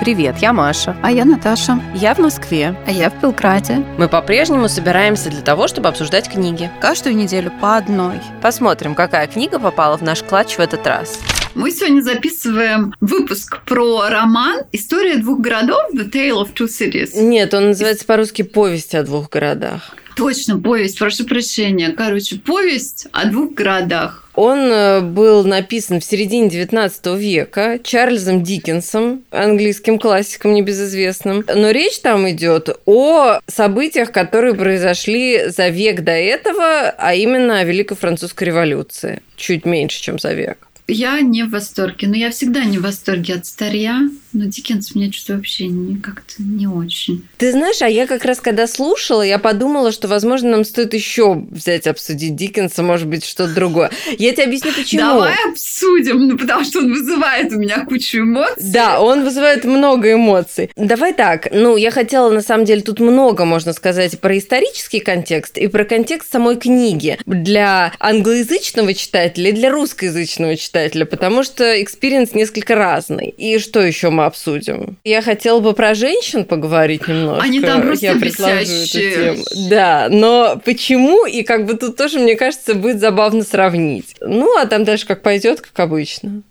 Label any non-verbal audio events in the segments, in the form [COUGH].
Привет, я Маша. А я Наташа. Я в Москве. А я в Белграде. Мы по-прежнему собираемся для того, чтобы обсуждать книги. Каждую неделю по одной. Посмотрим, какая книга попала в наш клатч в этот раз. Мы сегодня записываем выпуск про роман «История двух городов» «The Tale of Two Cities». Нет, он называется по-русски «Повесть о двух городах». Точно, повесть, прошу прощения. Короче, повесть о двух городах. Он э, был написан в середине XIX века Чарльзом Диккенсом, английским классиком небезызвестным. Но речь там идет о событиях, которые произошли за век до этого, а именно о Великой Французской революции. Чуть меньше, чем за век. Я не в восторге. Но я всегда не в восторге от старья. Но Диккенс меня что-то вообще не, как-то не очень. Ты знаешь, а я как раз когда слушала, я подумала, что, возможно, нам стоит еще взять, обсудить Диккенса, может быть, что-то другое. Я тебе объясню, почему. Давай обсудим, ну, потому что он вызывает у меня кучу эмоций. Да, он вызывает много эмоций. Давай так, ну, я хотела, на самом деле, тут много, можно сказать, про исторический контекст и про контекст самой книги для англоязычного читателя и для русскоязычного читателя, потому что experience несколько разный. И что еще мы обсудим? Я хотела бы про женщин поговорить немножко. Они там просто Я предложу эту тему. Да, но почему? И как бы тут тоже, мне кажется, будет забавно сравнить. Ну, а там дальше как пойдет, как обычно.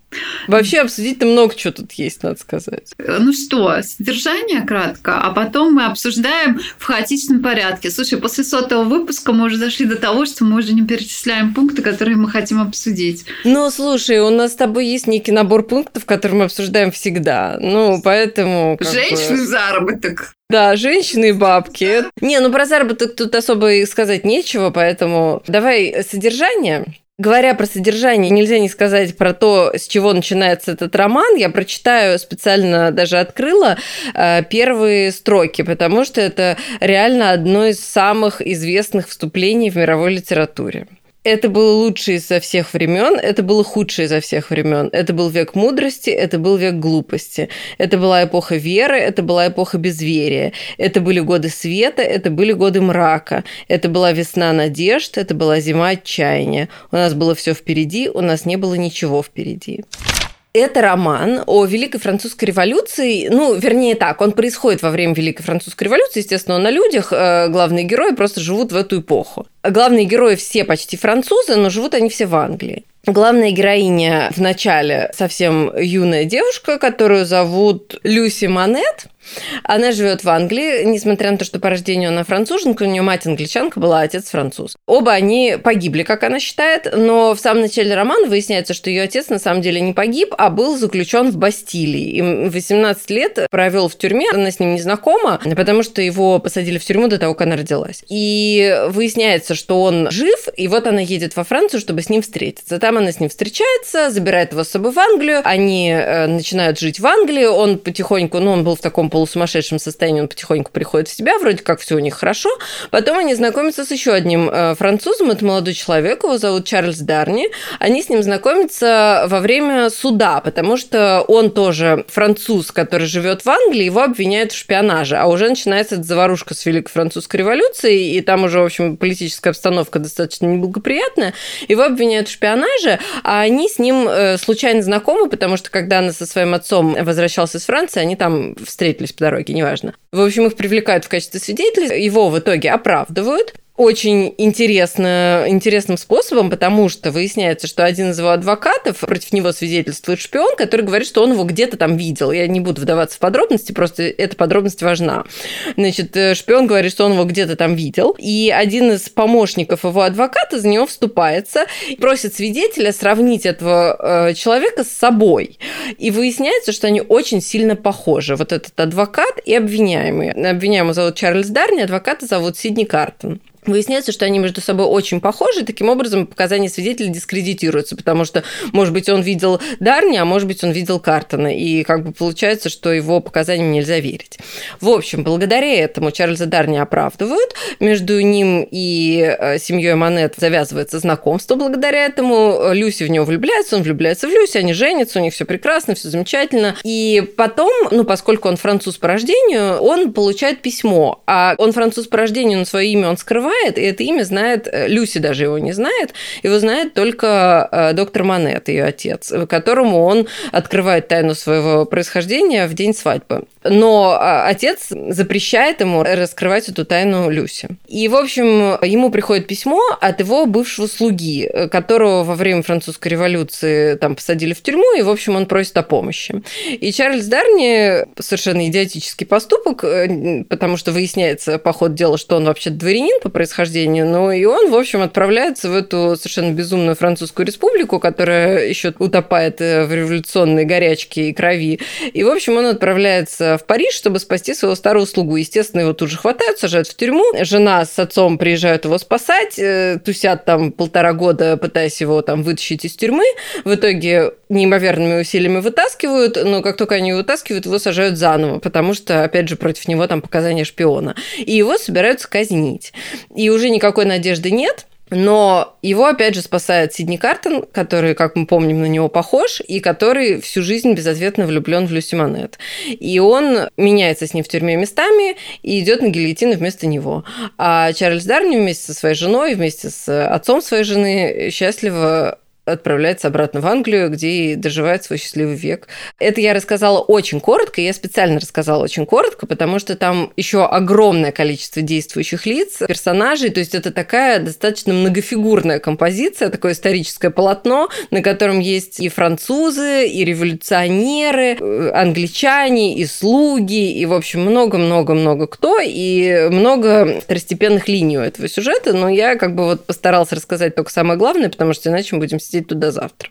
Вообще обсудить-то много чего тут есть, надо сказать. Ну что, содержание кратко, а потом мы обсуждаем в хаотичном порядке. Слушай, после сотого выпуска мы уже дошли до того, что мы уже не перечисляем пункты, которые мы хотим обсудить. Ну, слушай, у нас с тобой есть некий набор пунктов, которые мы обсуждаем всегда. Ну, поэтому... как бы- Женщины заработок. Да, женщины и бабки. Не, ну про заработок тут особо и сказать нечего, поэтому давай содержание. Говоря про содержание, нельзя не сказать про то, с чего начинается этот роман. Я прочитаю, специально даже открыла э, первые строки, потому что это реально одно из самых известных вступлений в мировой литературе. Это было лучшее изо всех времен, это было худшее изо всех времен. Это был век мудрости, это был век глупости. Это была эпоха веры, это была эпоха безверия. Это были годы света, это были годы мрака. Это была весна надежд, это была зима отчаяния. У нас было все впереди, у нас не было ничего впереди. Это роман о Великой Французской революции. Ну, вернее так, он происходит во время Великой Французской революции. Естественно, он на людях. Э, Главные герои просто живут в эту эпоху. Главные герои все почти французы, но живут они все в Англии. Главная героиня в начале совсем юная девушка, которую зовут Люси Монет. Она живет в Англии, несмотря на то, что по рождению она француженка, у нее мать англичанка была, а отец француз. Оба они погибли, как она считает, но в самом начале романа выясняется, что ее отец на самом деле не погиб, а был заключен в Бастилии. И 18 лет провел в тюрьме, она с ним не знакома, потому что его посадили в тюрьму до того, как она родилась. И выясняется, что он жив, и вот она едет во Францию, чтобы с ним встретиться. Там она с ним встречается, забирает его с собой в Англию, они э, начинают жить в Англии, он потихоньку, ну, он был в таком полусумасшедшем состоянии, он потихоньку приходит в себя, вроде как все у них хорошо. Потом они знакомятся с еще одним э, французом, это молодой человек, его зовут Чарльз Дарни. Они с ним знакомятся во время суда, потому что он тоже француз, который живет в Англии, его обвиняют в шпионаже, а уже начинается эта заварушка с Великой Французской революцией, и там уже, в общем, политическая обстановка достаточно неблагоприятная. Его обвиняют в шпионаже, а они с ним э, случайно знакомы, потому что когда она со своим отцом возвращался из Франции, они там встретились по дороге, неважно. В общем, их привлекают в качестве свидетелей, его в итоге оправдывают, очень интересно, интересным способом, потому что выясняется, что один из его адвокатов против него свидетельствует шпион, который говорит, что он его где-то там видел. Я не буду вдаваться в подробности, просто эта подробность важна. Значит, э, шпион говорит, что он его где-то там видел, и один из помощников его адвоката за него вступается и просит свидетеля сравнить этого э, человека с собой. И выясняется, что они очень сильно похожи. Вот этот адвокат и обвиняемый. Обвиняемого зовут Чарльз Дарни, адвоката зовут Сидни Картон. Выясняется, что они между собой очень похожи, таким образом показания свидетелей дискредитируются, потому что, может быть, он видел Дарни, а может быть, он видел Картона, и как бы получается, что его показаниям нельзя верить. В общем, благодаря этому Чарльза Дарни оправдывают, между ним и э, семьей Монет завязывается знакомство благодаря этому, Люси в него влюбляется, он влюбляется в Люси, они женятся, у них все прекрасно, все замечательно, и потом, ну, поскольку он француз по рождению, он получает письмо, а он француз по рождению, но свое имя он скрывает, открывает, и это имя знает, э, Люси даже его не знает, его знает только э, доктор Манет, ее отец, которому он открывает тайну своего происхождения в день свадьбы. Но а, отец запрещает ему раскрывать эту тайну Люси. И, в общем, ему приходит письмо от его бывшего слуги, которого во время французской революции там посадили в тюрьму, и, в общем, он просит о помощи. И Чарльз Дарни совершенно идиотический поступок, э, потому что выясняется по ходу дела, что он вообще дворянин по происхождению, но и он, в общем, отправляется в эту совершенно безумную французскую республику, которая еще утопает э, в революционной горячке и крови. И, в общем, он отправляется в Париж, чтобы спасти своего старого слугу. Естественно, его тут же хватают, сажают в тюрьму. Жена с отцом приезжают его спасать, э, тусят там полтора года, пытаясь его там вытащить из тюрьмы. В итоге неимоверными усилиями вытаскивают, но как только они вытаскивают, его сажают заново, потому что, опять же, против него там показания шпиона. И его собираются казнить. И уже никакой надежды нет, но его, опять же, спасает Сидни Картон, который, как мы помним, на него похож, и который всю жизнь безответно влюблен в Люси Монет. И он меняется с ним в тюрьме местами и идет на гильотину вместо него. А Чарльз Дарни вместе со своей женой, вместе с отцом своей жены счастливо отправляется обратно в Англию, где и доживает свой счастливый век. Это я рассказала очень коротко, я специально рассказала очень коротко, потому что там еще огромное количество действующих лиц, персонажей, то есть это такая достаточно многофигурная композиция, такое историческое полотно, на котором есть и французы, и революционеры, э, англичане, и слуги, и, в общем, много-много-много кто, и много второстепенных линий у этого сюжета, но я как бы вот постаралась рассказать только самое главное, потому что иначе мы будем сидеть туда завтра.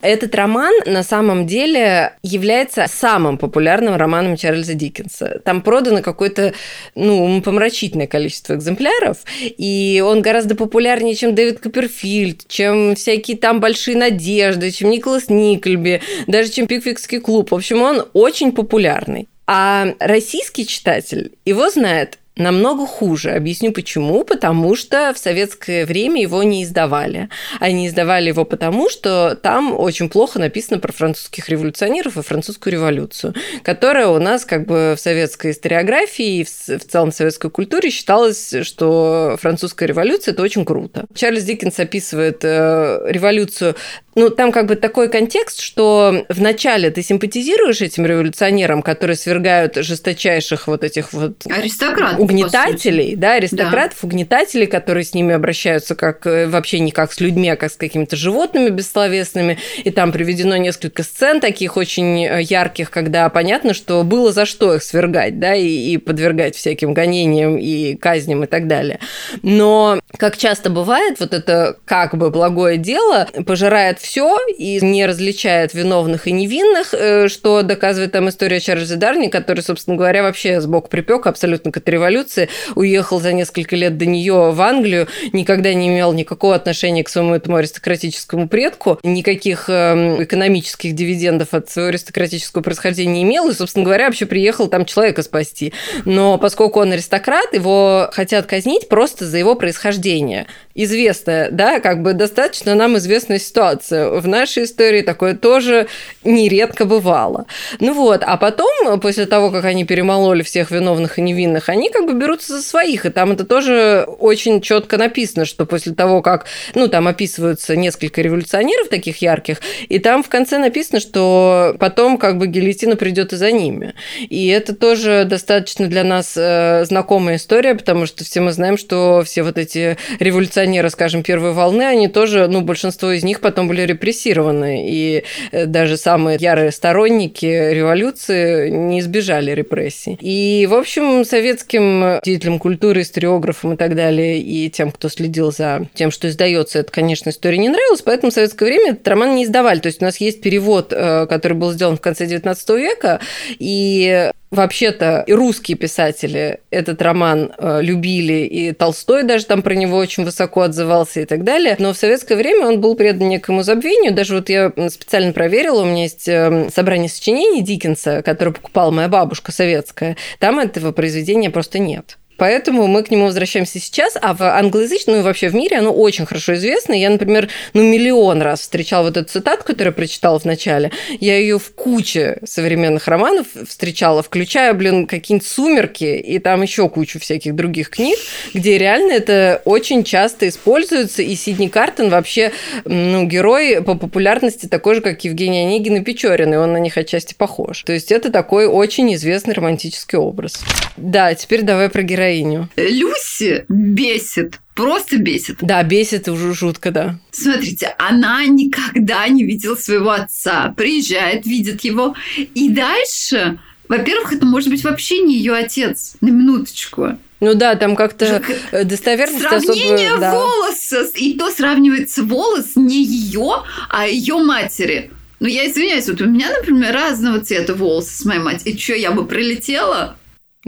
Этот роман на самом деле является самым популярным романом Чарльза Диккенса. Там продано какое-то, ну, помрачительное количество экземпляров, и он гораздо популярнее, чем Дэвид Копперфильд, чем всякие там большие надежды, чем Николас Никльби, даже чем Пиквикский клуб. В общем, он очень популярный. А российский читатель его знает намного хуже. Объясню почему. Потому что в советское время его не издавали. Они издавали его потому, что там очень плохо написано про французских революционеров и французскую революцию, которая у нас как бы в советской историографии и в целом в советской культуре считалось, что французская революция – это очень круто. Чарльз Диккенс описывает э, революцию ну, там как бы такой контекст, что вначале ты симпатизируешь этим революционерам, которые свергают жесточайших вот этих вот аристократов, угнетателей, да, аристократов, да. угнетателей, которые с ними обращаются как э, вообще не как с людьми, а как с какими-то животными бессловесными. И там приведено несколько сцен таких очень э, ярких, когда понятно, что было за что их свергать, да, и, и подвергать всяким гонениям и казням и так далее. Но, как часто бывает, вот это как бы благое дело пожирает все и не различает виновных и невинных, э, что доказывает там история Чарльза Дарни, который, собственно говоря, вообще сбоку припек абсолютно к этой революции, уехал за несколько лет до нее в Англию, никогда не имел никакого отношения к своему этому аристократическому предку, никаких эм, экономических дивидендов от своего аристократического происхождения не имел, и, собственно говоря, вообще приехал там человека спасти. Но поскольку он аристократ, его хотят казнить просто за его происхождение. Известная, да, как бы достаточно нам известная ситуация в нашей истории такое тоже нередко бывало. Ну вот, а потом, после того, как они перемололи всех виновных и невинных, они как бы берутся за своих, и там это тоже очень четко написано, что после того, как, ну, там описываются несколько революционеров таких ярких, и там в конце написано, что потом как бы гильотина придет и за ними. И это тоже достаточно для нас э, знакомая история, потому что все мы знаем, что все вот эти революционеры, скажем, первой волны, они тоже, ну, большинство из них потом были репрессированы, и э, даже самые ярые сторонники революции не избежали репрессий. И, в общем, советским деятелям культуры, историографам и так далее, и тем, кто следил за тем, что издается, это, конечно, история не нравилась, поэтому в советское время этот роман не издавали. То есть у нас есть перевод, э, который был сделан в конце XIX века, и Вообще-то русские писатели этот роман э, любили, и Толстой даже там про него очень высоко отзывался и так далее. Но в советское время он был предан некому забвению. Даже вот я специально проверила, у меня есть э, собрание сочинений Диккенса, которое покупала моя бабушка советская. Там этого произведения просто нет. Поэтому мы к нему возвращаемся сейчас, а в англоязычном, ну и вообще в мире оно очень хорошо известно. Я, например, ну миллион раз встречала вот эту цитату, которую я прочитала в начале. Я ее в куче современных романов встречала, включая, блин, какие-нибудь «Сумерки» и там еще кучу всяких других книг, где реально это очень часто используется, и Сидни Картон вообще, ну, герой по популярности такой же, как Евгений Онегин и Печорин, и он на них отчасти похож. То есть это такой очень известный романтический образ. Да, теперь давай про героиню. Люси бесит просто бесит. Да, бесит уже жутко, да. Смотрите, она никогда не видела своего отца. Приезжает, видит его. И дальше, во-первых, это может быть вообще не ее отец. На минуточку. Ну да, там как-то достоверность Сравнение особо, да. волоса. И то сравнивается волос не ее, а ее матери. Ну, я извиняюсь, вот у меня, например, разного цвета волосы с моей матерью. И что, я бы прилетела?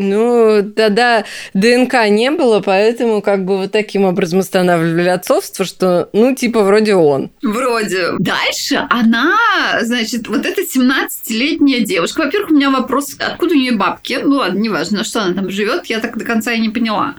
Ну, тогда ДНК не было, поэтому как бы вот таким образом устанавливали отцовство, что, ну, типа, вроде он. Вроде. Дальше она, значит, вот эта 17-летняя девушка. Во-первых, у меня вопрос, откуда у нее бабки? Ну, ладно, неважно, что она там живет, я так до конца и не поняла.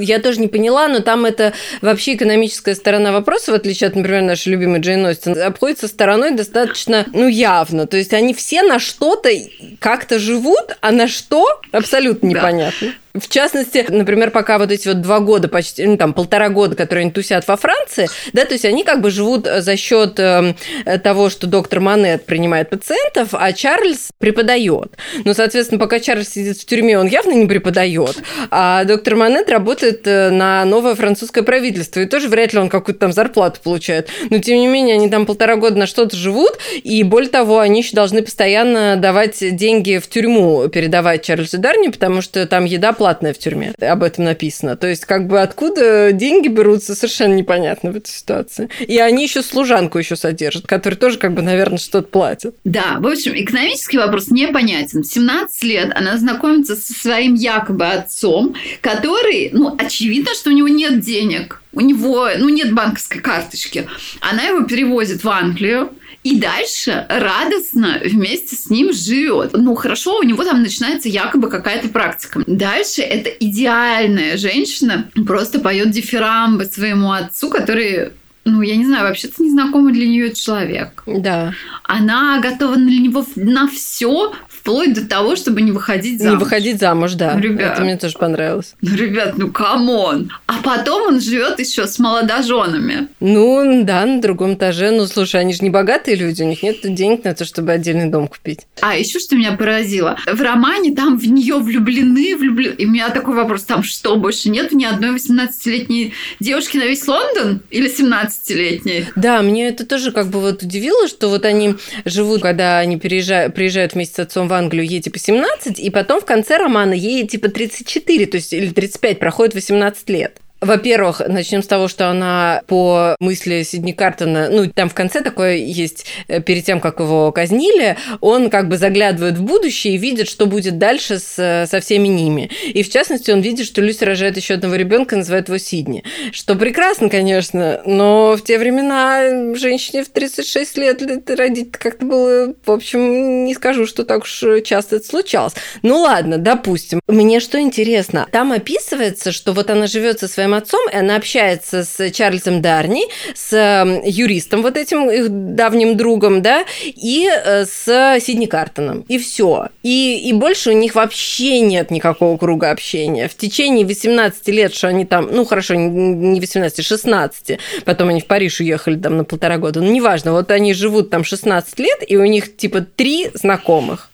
Я тоже не поняла, но там это вообще экономическая сторона вопроса, в отличие от, например, нашей любимой Джейн Остин, обходится стороной достаточно, ну, явно. То есть они все на что-то как-то живут, а на что абсолютно непонятно. Да. В частности, например, пока вот эти вот два года, почти, ну, там, полтора года, которые они тусят во Франции, да, то есть они как бы живут за счет э, того, что доктор Манет принимает пациентов, а Чарльз преподает. Ну, соответственно, пока Чарльз сидит в тюрьме, он явно не преподает, а доктор Манет работает э, на новое французское правительство, и тоже вряд ли он какую-то там зарплату получает. Но, тем не менее, они там полтора года на что-то живут, и более того, они еще должны постоянно давать деньги в тюрьму, передавать Чарльзу Дарни, потому что там еда в тюрьме. Об этом написано. То есть, как бы откуда деньги берутся, совершенно непонятно в этой ситуации. И они еще служанку еще содержат, которая тоже, как бы, наверное, что-то платит. Да, в общем, экономический вопрос непонятен. 17 лет она знакомится со своим якобы отцом, который, ну, очевидно, что у него нет денег у него, ну, нет банковской карточки. Она его перевозит в Англию, и дальше радостно вместе с ним живет. Ну, хорошо, у него там начинается якобы какая-то практика. Дальше это идеальная женщина просто поет дифирамбы своему отцу, который ну, я не знаю, вообще-то незнакомый для нее человек. Да. Она готова на него на все, вплоть до того, чтобы не выходить замуж. Не выходить замуж, да. Ребят, Это мне тоже понравилось. Ну, ребят, ну come on. А потом он живет еще с молодоженами. Ну, да, на другом этаже. Ну, слушай, они же не богатые люди, у них нет денег на то, чтобы отдельный дом купить. А еще что меня поразило. В романе там в нее влюблены, влюблены. И у меня такой вопрос, там что, больше нет ни одной 18-летней девушки на весь Лондон? Или 17-летней? Да, мне это тоже как бы вот удивило, что вот они живут, когда они переезжают, приезжают вместе с отцом в Англию, ей типа 17, и потом в конце романа ей типа 34, то есть или 35, проходит 18 лет. Во-первых, начнем с того, что она по мысли Сидни Картона, ну, там в конце такое есть, э, перед тем, как его казнили, он как бы заглядывает в будущее и видит, что будет дальше с, со всеми ними. И в частности, он видит, что Люси рожает еще одного ребенка, называет его Сидни. Что прекрасно, конечно, но в те времена женщине в 36 лет родить как-то было, в общем, не скажу, что так уж часто это случалось. Ну ладно, допустим. Мне что интересно, там описывается, что вот она живет со своим отцом, и она общается с Чарльзом Дарни, с эм, юристом вот этим их давним другом, да, и э, с Сидни Картоном. И все. И, и больше у них вообще нет никакого круга общения. В течение 18 лет, что они там, ну хорошо, не 18, 16, потом они в Париж уехали там на полтора года, ну неважно, вот они живут там 16 лет, и у них типа три знакомых.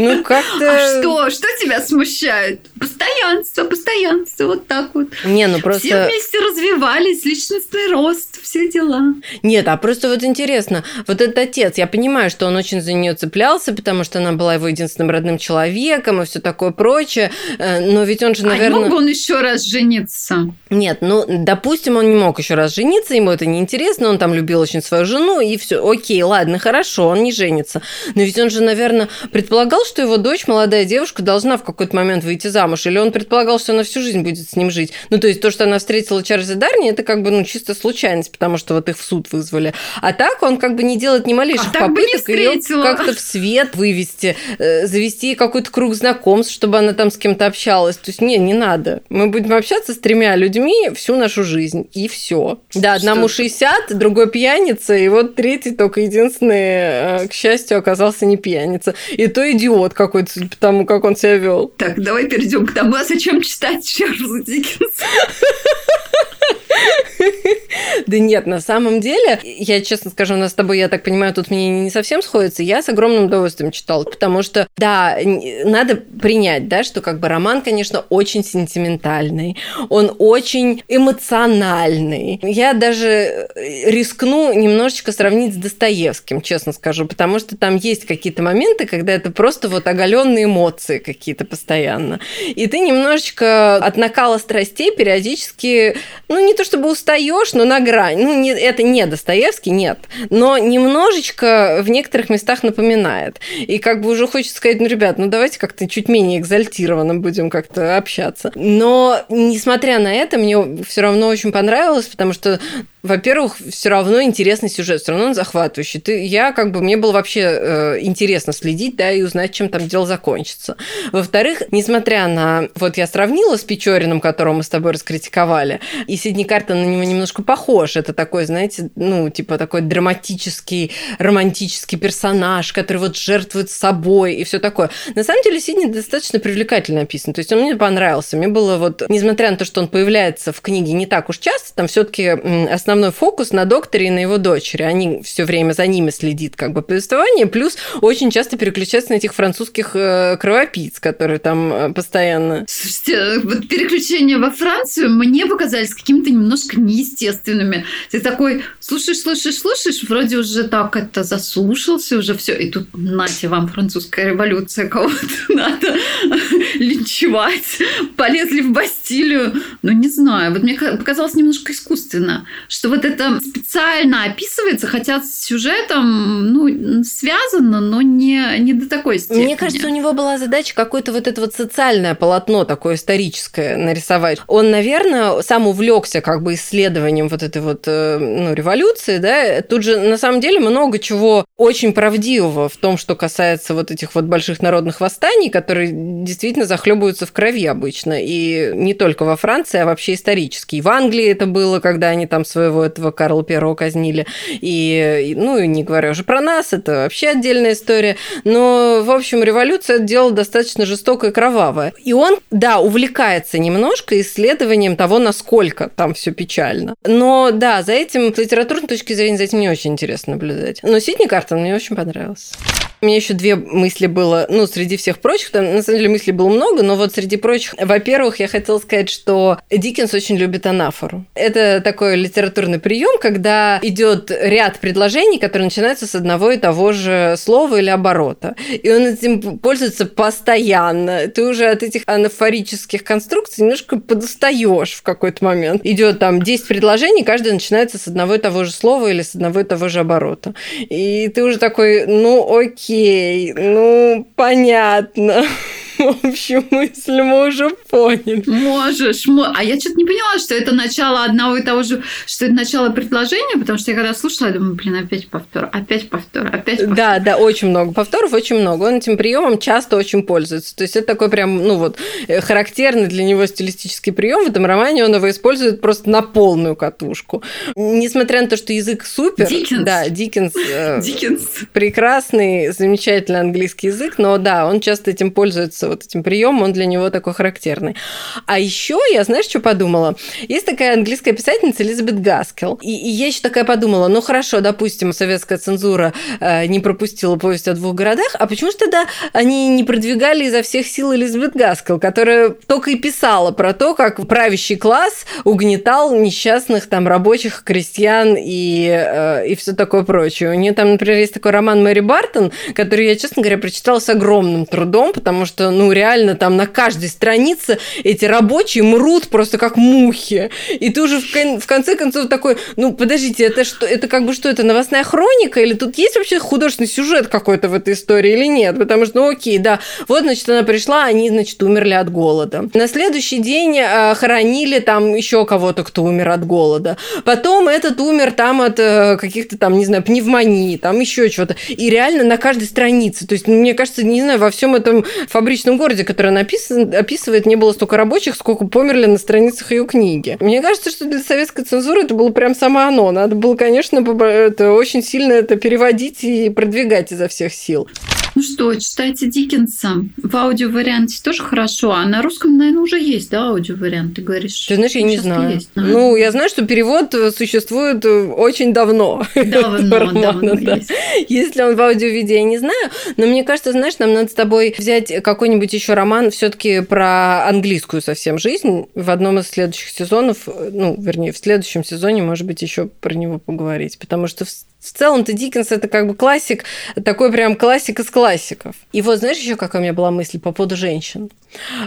Ну, [LAUGHS] как-то... А что? Что тебя смущает? Постоянство, постоянство, вот так вот. Не, ну просто... Все вместе развивались, личностный рост, все дела. Нет, а просто вот интересно, вот этот отец, я понимаю, что он очень за нее цеплялся, потому что она была его единственным родным человеком и все такое прочее, э, но ведь он же, наверное... А мог бы он еще раз жениться? Нет, ну, допустим, он не мог еще раз жениться, ему это неинтересно, он там любил очень свою жену, и все, окей, ладно, хорошо, он не женится. Но ведь он же, наверное, предполагал, что его дочь, молодая девушка, должна в какой-то момент выйти замуж, или он предполагал, что она всю жизнь будет с ним жить. Ну, то есть то, что она встретила Чарльза Дарни, это как бы, ну, чисто случайность. потому что вот их в суд вызвали. А так он как бы не делает ни малейших а попыток ее как-то в свет вывести, э, завести какой-то круг знакомств, чтобы она там с кем-то общалась. То есть, не, не надо. Мы будем общаться с тремя людьми всю нашу жизнь, и все. Да, одному что? 60, другой пьяница, и вот третий только единственный, э, к счастью, оказался не пьяница. И то идиот какой-то, потому как он себя вел. Так, давай перейдем к тому, а зачем читать Чарльза Диккенса? [LAUGHS] [LAUGHS] Да нет, на самом деле, я честно скажу, у нас с тобой, я так понимаю, тут мнение не совсем сходится. Я с огромным удовольствием читала, потому что, да, надо принять, да, что как бы роман, конечно, очень сентиментальный, он очень эмоциональный. Я даже рискну немножечко сравнить с Достоевским, честно скажу, потому что там есть какие-то моменты, когда это просто вот оголенные эмоции какие-то постоянно. И ты немножечко от накала страстей периодически, ну, не то чтобы устаешь, но на грань. Ну, не, это не Достоевский, нет. Но немножечко в некоторых местах напоминает. И как бы уже хочется сказать, ну, ребят, ну давайте как-то чуть менее экзальтированно будем как-то общаться. Но, несмотря на это, мне все равно очень понравилось, потому что во-первых, все равно интересный сюжет, все равно он захватывающий. Ты, я как бы мне было вообще э, интересно следить, да, и узнать, чем там дело закончится. Во-вторых, несмотря на вот я сравнила с Печориным, которого мы с тобой раскритиковали, и Сидни Картон на него немножко похож. Это такой, знаете, ну типа такой драматический, романтический персонаж, который вот жертвует собой и все такое. На самом деле Сидни достаточно привлекательно написан. То есть он мне понравился. Мне было вот, несмотря на то, что он появляется в книге не так уж часто, там все-таки основной основной фокус на докторе и на его дочери. Они все время за ними следит как бы повествование, плюс очень часто переключаются на этих французских э, кровопийц, которые там э, постоянно... Слушайте, вот переключения во Францию мне показались какими-то немножко неестественными. Ты такой слушаешь, слушаешь, слушаешь, вроде уже так это заслушался, уже все, и тут нате вам французская революция, кого-то [LAUGHS] надо линчевать, полезли в Бастилию. Ну, не знаю, вот мне показалось немножко искусственно, что вот это специально описывается, хотя с сюжетом ну, связано, но не, не до такой степени. Мне кажется, у него была задача какое-то вот это вот социальное полотно такое историческое нарисовать. Он, наверное, сам увлекся как бы исследованием вот этой вот э, ну, революции, да. Тут же на самом деле много чего очень правдивого в том, что касается вот этих вот больших народных восстаний, которые действительно захлебываются в крови обычно. И не только во Франции, а вообще исторически. И в Англии это было, когда они там свою своего этого Карла Первого казнили. И, ну, и не говоря уже про нас, это вообще отдельная история. Но, в общем, революция – это дело достаточно жестокое и кровавое. И он, да, увлекается немножко исследованием того, насколько там все печально. Но, да, за этим, с литературной точки зрения, за этим не очень интересно наблюдать. Но Сидни Картон мне очень понравился. У меня еще две мысли было, ну, среди всех прочих, там, на самом деле, мыслей было много, но вот среди прочих, во-первых, я хотела сказать, что Диккенс очень любит анафору. Это такой литературный прием, когда идет ряд предложений, которые начинаются с одного и того же слова или оборота. И он этим пользуется постоянно. Ты уже от этих анафорических конструкций немножко подустаешь в какой-то момент. Идет там 10 предложений, каждое начинается с одного и того же слова или с одного и того же оборота. И ты уже такой, ну, окей, ну, понятно. [LAUGHS] В общем, мысль мы уже поняли. Можешь. А я что-то не поняла, что это начало одного и того же, что это начало предложения, потому что я когда слушала, я думаю, блин, опять повтор, опять повтор, опять повтор. Да, да, очень много повторов, очень много. Он этим приемом часто очень пользуется. То есть это такой прям, ну вот, э, характерный для него стилистический прием. В этом романе он его использует просто на полную катушку. Несмотря на то, что язык супер. Диккенс. Да, Диккенс. Э, [LAUGHS] Диккенс. Прекрасный, замечательный английский язык, но да, он часто этим пользуется вот этим приемом, он для него такой характерный. А еще я, знаешь, что подумала? Есть такая английская писательница Элизабет Гаскел. И, и я еще такая подумала, ну хорошо, допустим, советская цензура э, не пропустила повесть о двух городах, а почему же тогда они не продвигали изо всех сил Элизабет Гаскел, которая только и писала про то, как правящий класс угнетал несчастных там рабочих, крестьян и, э, и все такое прочее. У нее там, например, есть такой роман Мэри Бартон, который я, честно говоря, прочитала с огромным трудом, потому что, ну, реально там на каждой странице эти рабочие мрут просто как мухи. И ты уже в, кон- в конце концов такой, ну, подождите, это что, это как бы что, это новостная хроника, или тут есть вообще художественный сюжет какой-то в этой истории или нет? Потому что, ну, окей, да, вот, значит, она пришла, они, значит, умерли от голода. На следующий день э, хоронили там еще кого-то, кто умер от голода. Потом этот умер там от э, каких-то там, не знаю, пневмонии, там еще чего-то. И реально на каждой странице. То есть, мне кажется, не знаю, во всем этом фабричном городе, который написан, описывает, не было столько рабочих, сколько померли на страницах ее книги. Мне кажется, что для советской цензуры это было прям само оно. Надо было, конечно, это очень сильно это переводить и продвигать изо всех сил. Ну что, читайте Диккенса. В аудиоварианте тоже хорошо, а на русском, наверное, уже есть, да, аудиовариант, ты говоришь? Ты знаешь, я не знаю. Есть, да? Ну, я знаю, что перевод существует очень давно. Давно, [LAUGHS] давно да. есть. Если он в аудиовиде, я не знаю, но мне кажется, знаешь, нам надо с тобой взять какой-нибудь еще роман все таки про английскую совсем жизнь. В одном из следующих сезонов, ну, вернее, в следующем сезоне, может быть, еще про него поговорить, потому что целом-то Диккенс это как бы классик, такой прям классик из классиков. И вот знаешь еще, какая у меня была мысль по поводу женщин?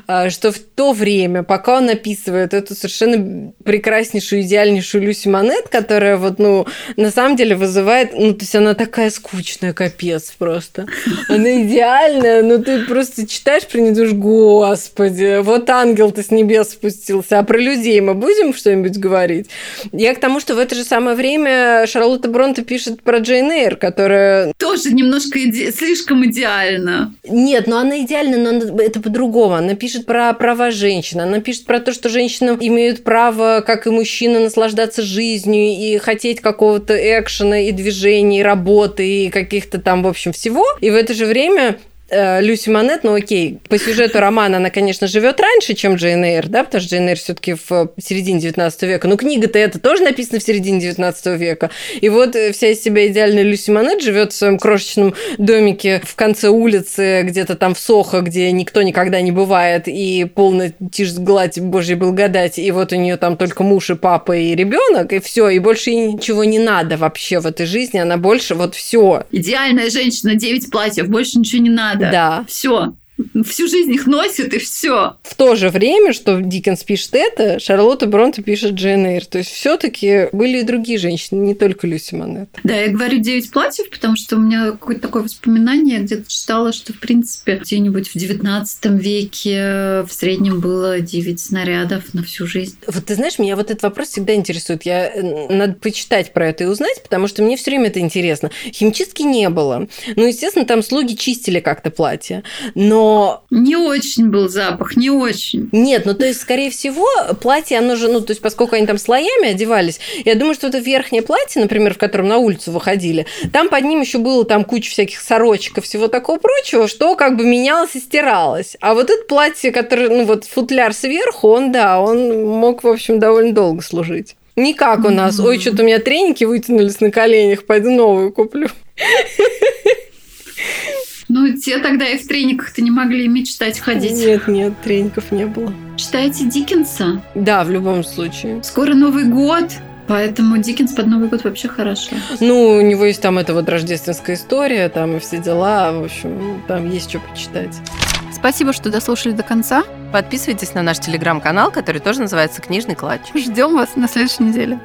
А, что в то время, пока он описывает эту совершенно прекраснейшую, идеальнейшую Люси Монет, которая вот, ну, на самом деле вызывает, ну, то есть она такая скучная, капец просто. Она идеальная, но ты просто читаешь про господи, вот ангел-то с небес спустился, а про людей мы будем что-нибудь говорить? Я к тому, что в это же самое время Шарлотта Бронте пишет пишет про Джейн Эйр, которая... Тоже немножко иде... слишком идеально. Нет, но она идеальна, но она... это по-другому. Она пишет про права женщин, она пишет про то, что женщины имеют право, как и мужчины, наслаждаться жизнью и хотеть какого-то экшена и движений, и работы, и каких-то там, в общем, всего. И в это же время Люси Монет, ну окей, по сюжету романа она, конечно, живет раньше, чем Джейн Эйр, да, потому что Джейн Эйр все-таки в середине 19 века. Но книга-то это тоже написана в середине 19 века. И вот э, вся из себя идеальная Люси Монет живет в своем крошечном домике в конце улицы, где-то там в Сохо, где никто никогда не бывает, и полная тишь гладь Божьей благодати, и вот у нее там только муж и папа и ребенок, и все, и больше ей ничего не надо вообще в этой жизни, она больше вот все. Идеальная женщина, 9 платьев, больше ничего не надо надо. Да. Все всю жизнь их носит, и все. В то же время, что Диккенс пишет это, Шарлотта Бронте пишет Джейн Эйр. То есть все таки были и другие женщины, не только Люси Монет. Да, я говорю «Девять платьев», потому что у меня какое-то такое воспоминание, где-то читала, что, в принципе, где-нибудь в XIX веке в среднем было девять снарядов на всю жизнь. Вот ты знаешь, меня вот этот вопрос всегда интересует. Я надо почитать про это и узнать, потому что мне все время это интересно. Химчистки не было. Ну, естественно, там слуги чистили как-то платье. Но не очень был запах, не очень. Нет, ну то есть, скорее всего, платье, оно же, ну то есть, поскольку они там слоями одевались, я думаю, что это верхнее платье, например, в котором на улицу выходили, там под ним еще было там куча всяких сорочек и всего такого прочего, что как бы менялось и стиралось. А вот это платье, которое, ну вот футляр сверху, он, да, он мог, в общем, довольно долго служить. Не как у нас. Ой, что-то у меня треники вытянулись на коленях, пойду новую куплю. Те тогда и в трениках-то не могли мечтать ходить. Нет, нет, треников не было. Читаете Диккенса? Да, в любом случае. Скоро Новый год. Поэтому Диккенс под Новый год вообще хорошо. Ну, у него есть там эта вот рождественская история, там и все дела. В общем, там есть что почитать. Спасибо, что дослушали до конца. Подписывайтесь на наш телеграм-канал, который тоже называется «Книжный клатч». Ждем вас на следующей неделе.